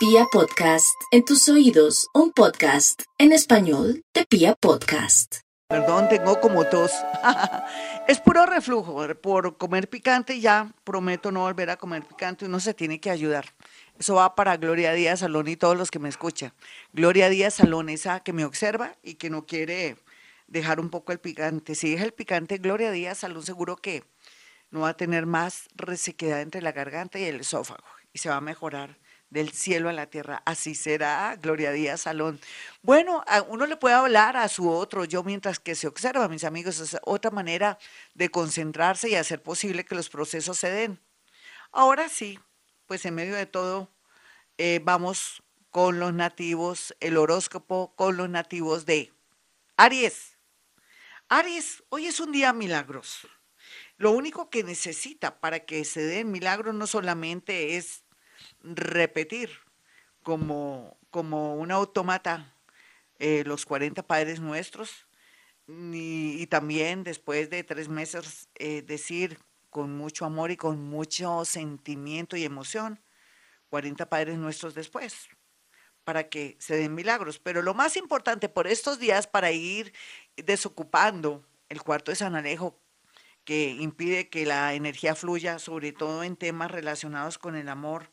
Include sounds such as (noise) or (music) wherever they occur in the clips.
Pia Podcast, en tus oídos, un podcast en español de Pia Podcast. Perdón, tengo como tos. (laughs) es puro reflujo. Por comer picante ya prometo no volver a comer picante. Uno se tiene que ayudar. Eso va para Gloria Díaz Salón y todos los que me escuchan. Gloria Díaz Salón, esa que me observa y que no quiere dejar un poco el picante. Si deja el picante, Gloria Díaz Salón seguro que no va a tener más resequedad entre la garganta y el esófago y se va a mejorar del cielo a la tierra. Así será, Gloria Díaz Salón. Bueno, uno le puede hablar a su otro yo mientras que se observa, mis amigos, es otra manera de concentrarse y hacer posible que los procesos se den. Ahora sí, pues en medio de todo, eh, vamos con los nativos, el horóscopo con los nativos de Aries. Aries, hoy es un día milagroso. Lo único que necesita para que se den milagros no solamente es repetir como, como un automata eh, los 40 Padres Nuestros y, también después de tres meses eh, decir con mucho amor y con mucho sentimiento y emoción 40 Padres Nuestros después para que se den milagros. Pero lo más importante por estos días para ir desocupando el cuarto de San Alejo, que impide que la energía fluya, sobre todo en temas relacionados con el amor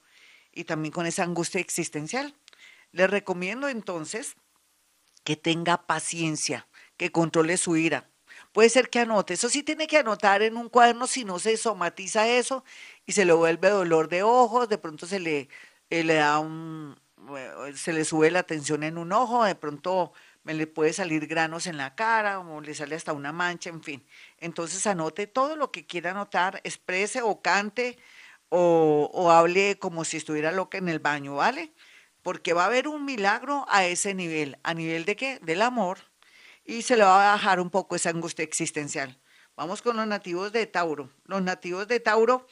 y también con esa angustia existencial. Le recomiendo entonces que tenga paciencia, que controle su ira. Puede ser que anote, eso sí tiene que anotar en un cuaderno si no se somatiza eso y se le vuelve dolor de ojos, de pronto se le, eh, le da un, se le sube la tensión en un ojo, de pronto me le puede salir granos en la cara o le sale hasta una mancha, en fin. Entonces anote todo lo que quiera anotar, exprese o cante o, hable como si estuviera loca en el baño, ¿vale? Porque va a haber un milagro a ese nivel. ¿A nivel de qué? Del amor. Y se le va a bajar un poco esa angustia existencial. Vamos con los nativos de Tauro. Los nativos de Tauro,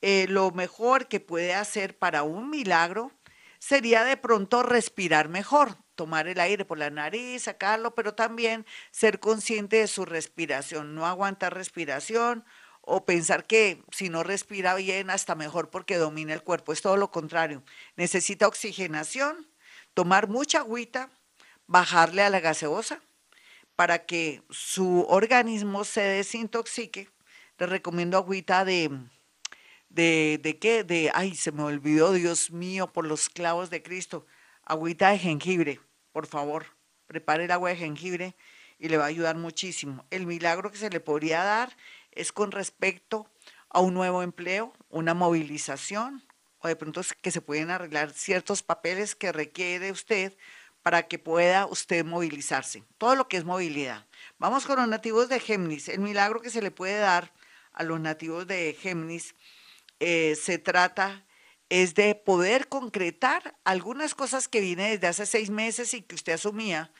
eh, lo mejor que puede hacer para un milagro sería de pronto respirar mejor, tomar el aire por la nariz, sacarlo, pero también ser consciente de su respiración, no aguantar respiración o pensar que si no respira bien, hasta mejor porque domina el cuerpo. Es todo lo contrario. Necesita oxigenación, tomar mucha agüita, bajarle a la gaseosa para que su organismo se desintoxique. Le recomiendo agüita de, de, de qué, de, ay, se me olvidó, Dios mío, por los clavos de Cristo. Agüita de jengibre, por favor. Prepare el agua de jengibre y le va a ayudar muchísimo. El milagro que se le podría dar es con respecto a un nuevo empleo, una movilización, o de pronto que se pueden arreglar ciertos papeles que requiere usted para que pueda usted movilizarse. Todo lo que es movilidad. Vamos con los nativos de Géminis. El milagro que se le puede dar a los nativos de Géminis eh, se trata es de poder concretar algunas cosas que viene desde hace seis meses y que usted asumía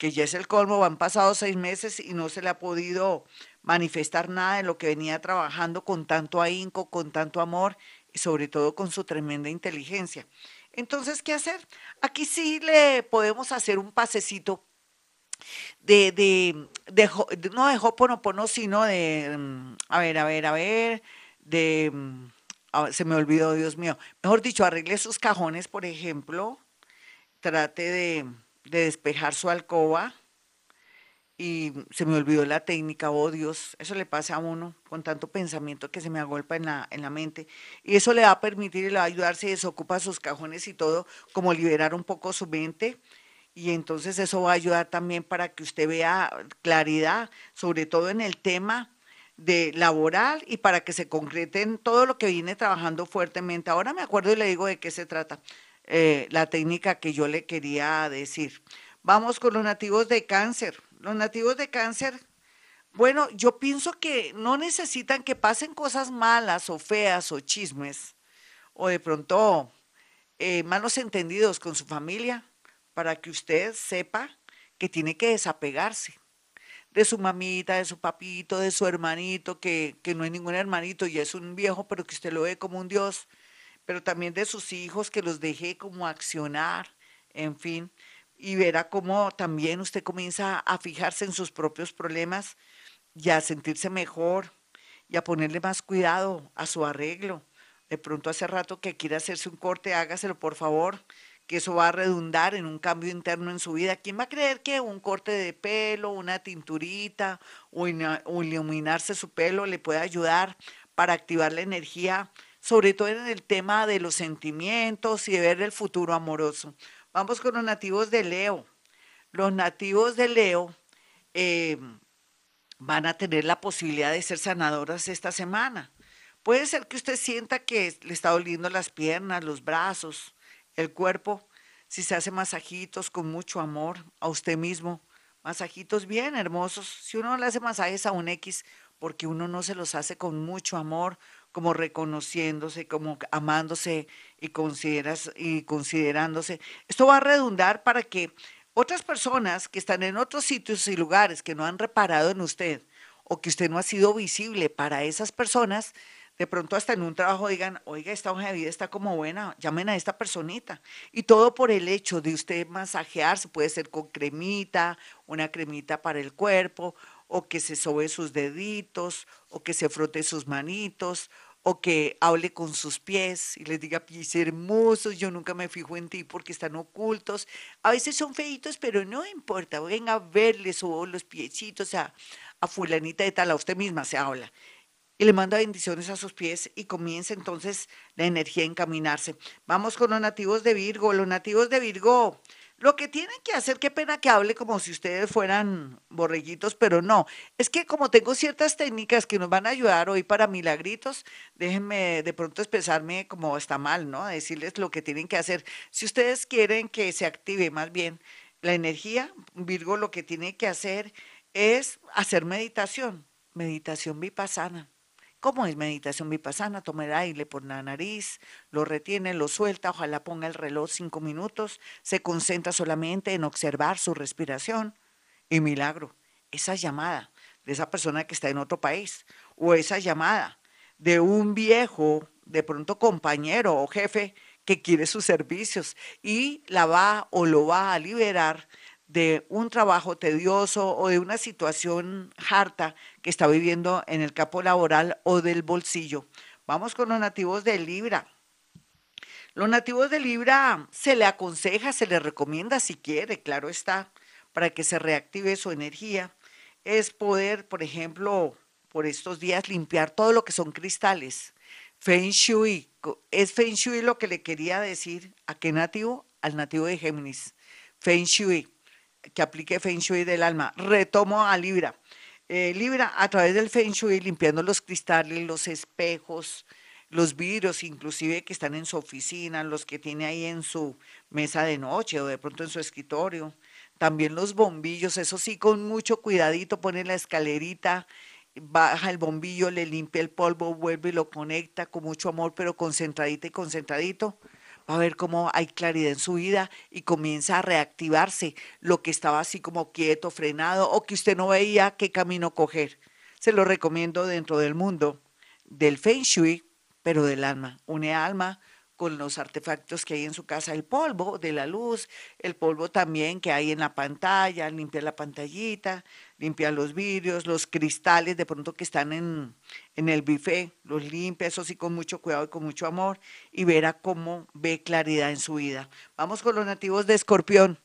que ya es el colmo, han pasado seis meses y no se le ha podido manifestar nada de lo que venía trabajando con tanto ahínco, con tanto amor y sobre todo con su tremenda inteligencia. Entonces, ¿qué hacer? Aquí sí le podemos hacer un pasecito de, de, de, no de Hoponopono, sino de, mm, a ver, a ver, a ver, de, mm, se me olvidó, Dios mío, mejor dicho, arregle sus cajones, por ejemplo, trate de de despejar su alcoba y se me olvidó la técnica, oh Dios, eso le pasa a uno con tanto pensamiento que se me agolpa en la, en la mente y eso le va a permitir y le va a ayudar si desocupa sus cajones y todo, como liberar un poco su mente y entonces eso va a ayudar también para que usted vea claridad, sobre todo en el tema de laboral y para que se concrete en todo lo que viene trabajando fuertemente. Ahora me acuerdo y le digo de qué se trata. Eh, la técnica que yo le quería decir. Vamos con los nativos de cáncer. Los nativos de cáncer, bueno, yo pienso que no necesitan que pasen cosas malas o feas o chismes o de pronto eh, malos entendidos con su familia para que usted sepa que tiene que desapegarse de su mamita, de su papito, de su hermanito, que, que no es ningún hermanito y es un viejo, pero que usted lo ve como un Dios pero también de sus hijos, que los deje como accionar, en fin, y verá cómo también usted comienza a fijarse en sus propios problemas y a sentirse mejor y a ponerle más cuidado a su arreglo. De pronto hace rato que quiere hacerse un corte, hágaselo por favor, que eso va a redundar en un cambio interno en su vida. ¿Quién va a creer que un corte de pelo, una tinturita o, iluminarse su pelo le puede ayudar para activar la energía, sobre todo en el tema de los sentimientos y de ver el futuro amoroso? Vamos con los nativos de Leo. Los nativos de Leo eh, van a tener la posibilidad de ser sanadoras esta semana. Puede ser que usted sienta que le está doliendo las piernas, los brazos, el cuerpo, si se hace masajitos con mucho amor a usted mismo, masajitos bien hermosos. Si uno le hace masajes a un X, porque uno no se los hace con mucho amor, como reconociéndose, como amándose y, consideras, y considerándose. Esto va a redundar para que otras personas que están en otros sitios y lugares que no han reparado en usted o que usted no ha sido visible para esas personas, de pronto hasta en un trabajo digan, oiga, esta hoja de vida está como buena, llamen a esta personita. Y todo por el hecho de usted masajearse, puede ser con cremita, una cremita para el cuerpo, o que se sobe sus deditos, o que se frote sus manitos, o que hable con sus pies y les diga pies hermosos, yo nunca me fijo en ti porque están ocultos. A veces son feitos, pero no importa, venga a verles o los piecitos a, a fulanita de tal, a usted misma se habla y le manda bendiciones a sus pies y comienza entonces la energía a encaminarse. Vamos con los nativos de Virgo. Los nativos de Virgo, lo que tienen que hacer, qué pena que hable como si ustedes fueran borreguitos, pero no. Es que como tengo ciertas técnicas que nos van a ayudar hoy para milagritos, déjenme de pronto expresarme como está mal, ¿no? Decirles lo que tienen que hacer. Si ustedes quieren que se active más bien la energía, Virgo lo que tiene que hacer es hacer meditación, meditación vipassana ¿Cómo es meditación vipassana? Toma el aire por la nariz, lo retiene, lo suelta, ojalá ponga el reloj cinco minutos, se concentra solamente en observar su respiración y milagro, esa llamada de esa persona que está en otro país o esa llamada de un viejo, de pronto compañero o jefe que quiere sus servicios y la va o lo va a liberar de un trabajo tedioso o de una situación harta que está viviendo en el campo laboral o del bolsillo. Vamos con los nativos de Libra. Los nativos de Libra se le aconseja, se le recomienda si quiere, claro está, para que se reactive su energía, es poder, por ejemplo, por estos días limpiar todo lo que son cristales. Feng Shui, es Feng Shui lo que le quería decir a qué nativo, al nativo de Géminis. Feng Shui que aplique Feng Shui del alma. Retomo a Libra. Eh, Libra, a través del Feng Shui, limpiando los cristales, los espejos, los vidrios, inclusive que están en su oficina, los que tiene ahí en su mesa de noche o de pronto en su escritorio. También los bombillos, eso sí, con mucho cuidadito, pone la escalerita, baja el bombillo, le limpia el polvo, vuelve y lo conecta con mucho amor, pero concentradito y concentradito va a ver cómo hay claridad en su vida y comienza a reactivarse lo que estaba así como quieto, frenado o que usted no veía qué camino coger. Se lo recomiendo dentro del mundo del Feng Shui, pero del alma. Une alma con los artefactos que hay en su casa, el polvo de la luz, el polvo también que hay en la pantalla, limpia la pantallita, limpia los vidrios, los cristales de pronto que están en, en el buffet, los limpia, eso sí con mucho cuidado y con mucho amor, y verá cómo ve claridad en su vida. Vamos con los nativos de Escorpión.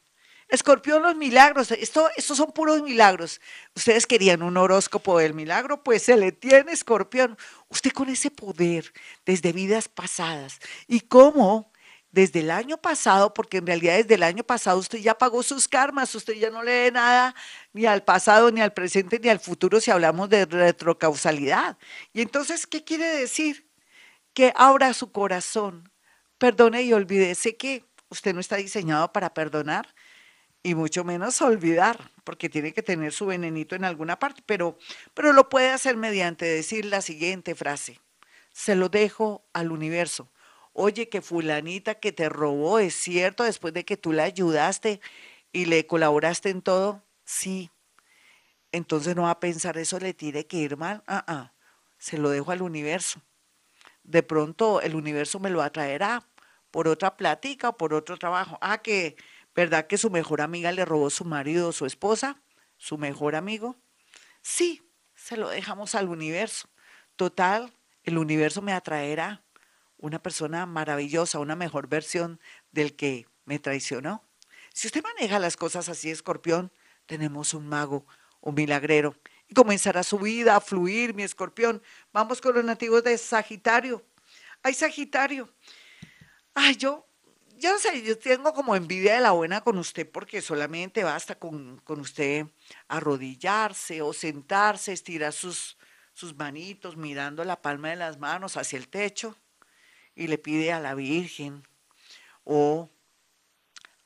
Escorpión, los milagros, esto, estos son puros milagros. Ustedes querían un horóscopo del milagro, pues se le tiene Escorpión. Usted con ese poder desde vidas pasadas y cómo desde el año pasado, porque en realidad desde el año pasado usted ya pagó sus karmas, usted ya no le dé nada ni al pasado, ni al presente, ni al futuro si hablamos de retrocausalidad. Y entonces, ¿qué quiere decir? Que abra su corazón, perdone y olvídese que usted no está diseñado para perdonar, y mucho menos olvidar, porque tiene que tener su venenito en alguna parte, pero, pero lo puede hacer mediante decir la siguiente frase, se lo dejo al universo. Oye, que fulanita que te robó, ¿es cierto? Después de que tú la ayudaste y le colaboraste en todo, sí. Entonces no va a pensar eso, le tiene que ir mal. Ah, ah, se lo dejo al universo. De pronto el universo me lo atraerá por otra plática o por otro trabajo. Ah, que ¿Verdad que su mejor amiga le robó su marido o su esposa? ¿Su mejor amigo? Sí, se lo dejamos al universo. Total, el universo me atraerá una persona maravillosa, una mejor versión del que me traicionó. Si usted maneja las cosas así, escorpión, tenemos un mago, un milagrero. Y comenzará su vida a fluir, mi escorpión. Vamos con los nativos de Sagitario. Ay, Sagitario. Ay, yo, yo no sé, yo tengo como envidia de la buena con usted porque solamente basta con, con usted arrodillarse o sentarse, estirar sus, sus manitos mirando la palma de las manos hacia el techo y le pide a la Virgen o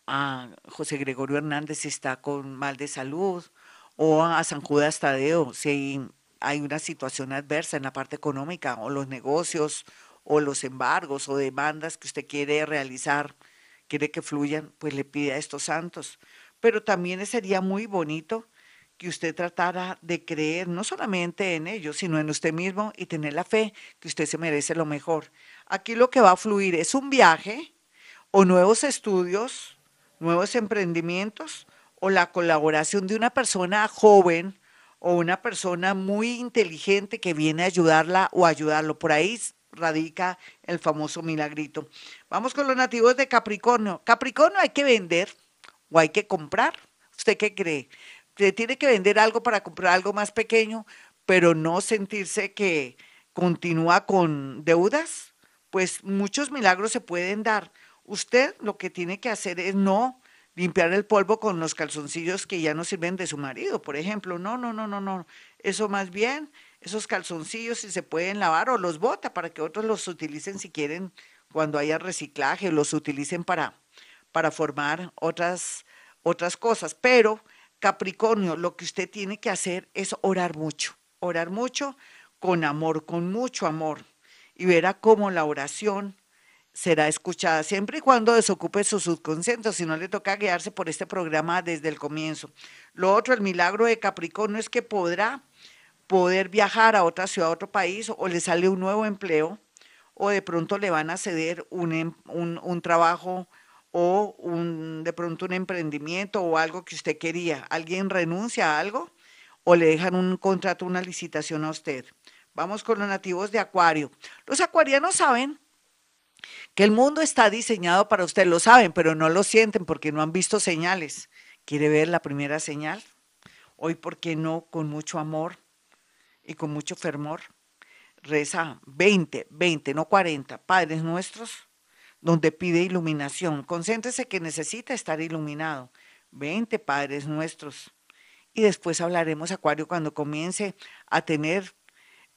a José Gregorio Hernández si está con mal de salud o a San Judas Tadeo si hay una situación adversa en la parte económica o los negocios o los embargos o demandas que usted quiere realizar, quiere que fluyan, pues le pide a estos santos. Pero también sería muy bonito que usted tratara de creer no solamente en ellos, sino en usted mismo y tener la fe que usted se merece lo mejor. Aquí lo que va a fluir es un viaje o nuevos estudios, nuevos emprendimientos o la colaboración de una persona joven o una persona muy inteligente que viene a ayudarla o ayudarlo. Por ahí radica el famoso milagrito. Vamos con los nativos de Capricornio. Capricornio hay que vender o hay que comprar. ¿Usted qué cree? tiene que vender algo para comprar algo más pequeño, pero no sentirse que continúa con deudas, pues muchos milagros se pueden dar. Usted lo que tiene que hacer es no limpiar el polvo con los calzoncillos que ya no sirven de su marido, por ejemplo. No, no, no, no, no. Eso más bien, esos calzoncillos si se pueden lavar o los bota para que otros los utilicen si quieren cuando haya reciclaje, los utilicen para, para formar otras, otras cosas. Pero Capricornio, lo que usted tiene que hacer es orar mucho, orar mucho con amor, con mucho amor, y verá cómo la oración será escuchada siempre y cuando desocupe su subconsciente, si no le toca guiarse por este programa desde el comienzo. Lo otro, el milagro de Capricornio es que podrá poder viajar a otra ciudad, a otro país, o le sale un nuevo empleo, o de pronto le van a ceder un, em, un, un trabajo o un, de pronto un emprendimiento o algo que usted quería. ¿Alguien renuncia a algo o le dejan un contrato, una licitación a usted? Vamos con los nativos de Acuario. Los acuarianos saben que el mundo está diseñado para usted, lo saben, pero no lo sienten porque no han visto señales. ¿Quiere ver la primera señal? Hoy, ¿por qué no? Con mucho amor y con mucho fervor. Reza 20, 20, no 40. Padres nuestros donde pide iluminación. Concéntrese que necesita estar iluminado. Veinte Padres nuestros. Y después hablaremos, Acuario, cuando comience a tener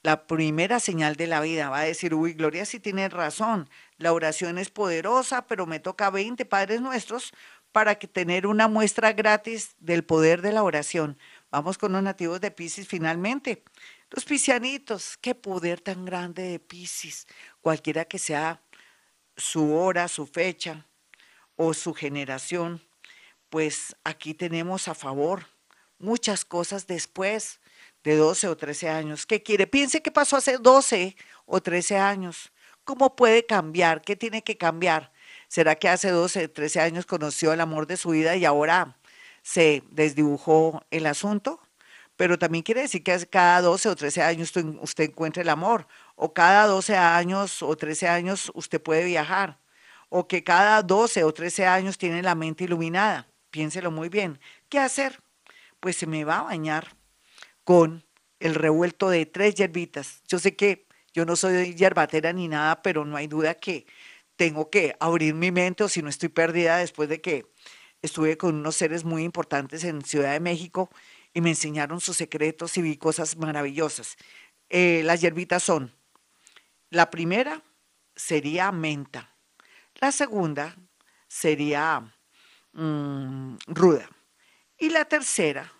la primera señal de la vida. Va a decir, uy, Gloria, si tiene razón. La oración es poderosa, pero me toca 20 Padres nuestros para que tener una muestra gratis del poder de la oración. Vamos con los nativos de Pisces finalmente. Los piscianitos, qué poder tan grande de Pisces. Cualquiera que sea su hora, su fecha o su generación, pues aquí tenemos a favor muchas cosas después de 12 o 13 años. ¿Qué quiere? Piense qué pasó hace 12 o 13 años. ¿Cómo puede cambiar? ¿Qué tiene que cambiar? ¿Será que hace 12, o 13 años conoció el amor de su vida y ahora se desdibujó el asunto? Pero también quiere decir que cada 12 o 13 años usted encuentra el amor o cada 12 años o 13 años usted puede viajar, o que cada 12 o 13 años tiene la mente iluminada. Piénselo muy bien. ¿Qué hacer? Pues se me va a bañar con el revuelto de tres hierbitas. Yo sé que yo no soy hierbatera ni nada, pero no hay duda que tengo que abrir mi mente o si no estoy perdida después de que estuve con unos seres muy importantes en Ciudad de México y me enseñaron sus secretos y vi cosas maravillosas. Eh, las hierbitas son la primera sería menta. La segunda sería mm, ruda. Y la tercera,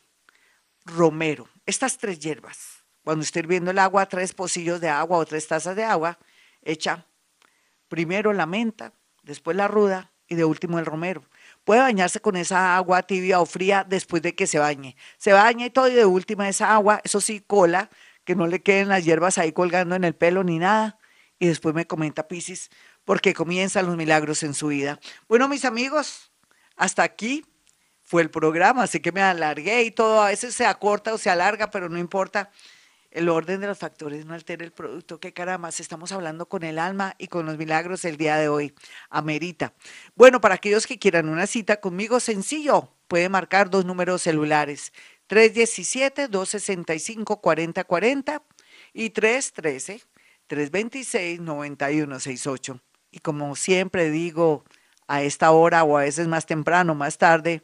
romero. Estas tres hierbas. Cuando esté hirviendo el agua, tres pocillos de agua o tres tazas de agua, echa primero la menta, después la ruda y de último el romero. Puede bañarse con esa agua tibia o fría después de que se bañe. Se baña y todo y de última esa agua, eso sí, cola, que no le queden las hierbas ahí colgando en el pelo ni nada y después me comenta Piscis, porque comienzan los milagros en su vida. Bueno, mis amigos, hasta aquí fue el programa, así que me alargué y todo, a veces se acorta o se alarga, pero no importa. el orden de los factores no altera el producto. Qué caramba, estamos hablando con el alma y con los milagros el día de hoy. Amerita. Bueno, para aquellos que quieran una cita conmigo, sencillo, puede marcar dos números celulares. 317-265-4040 y 313-326-9168. Y como siempre digo, a esta hora o a veces más temprano, más tarde,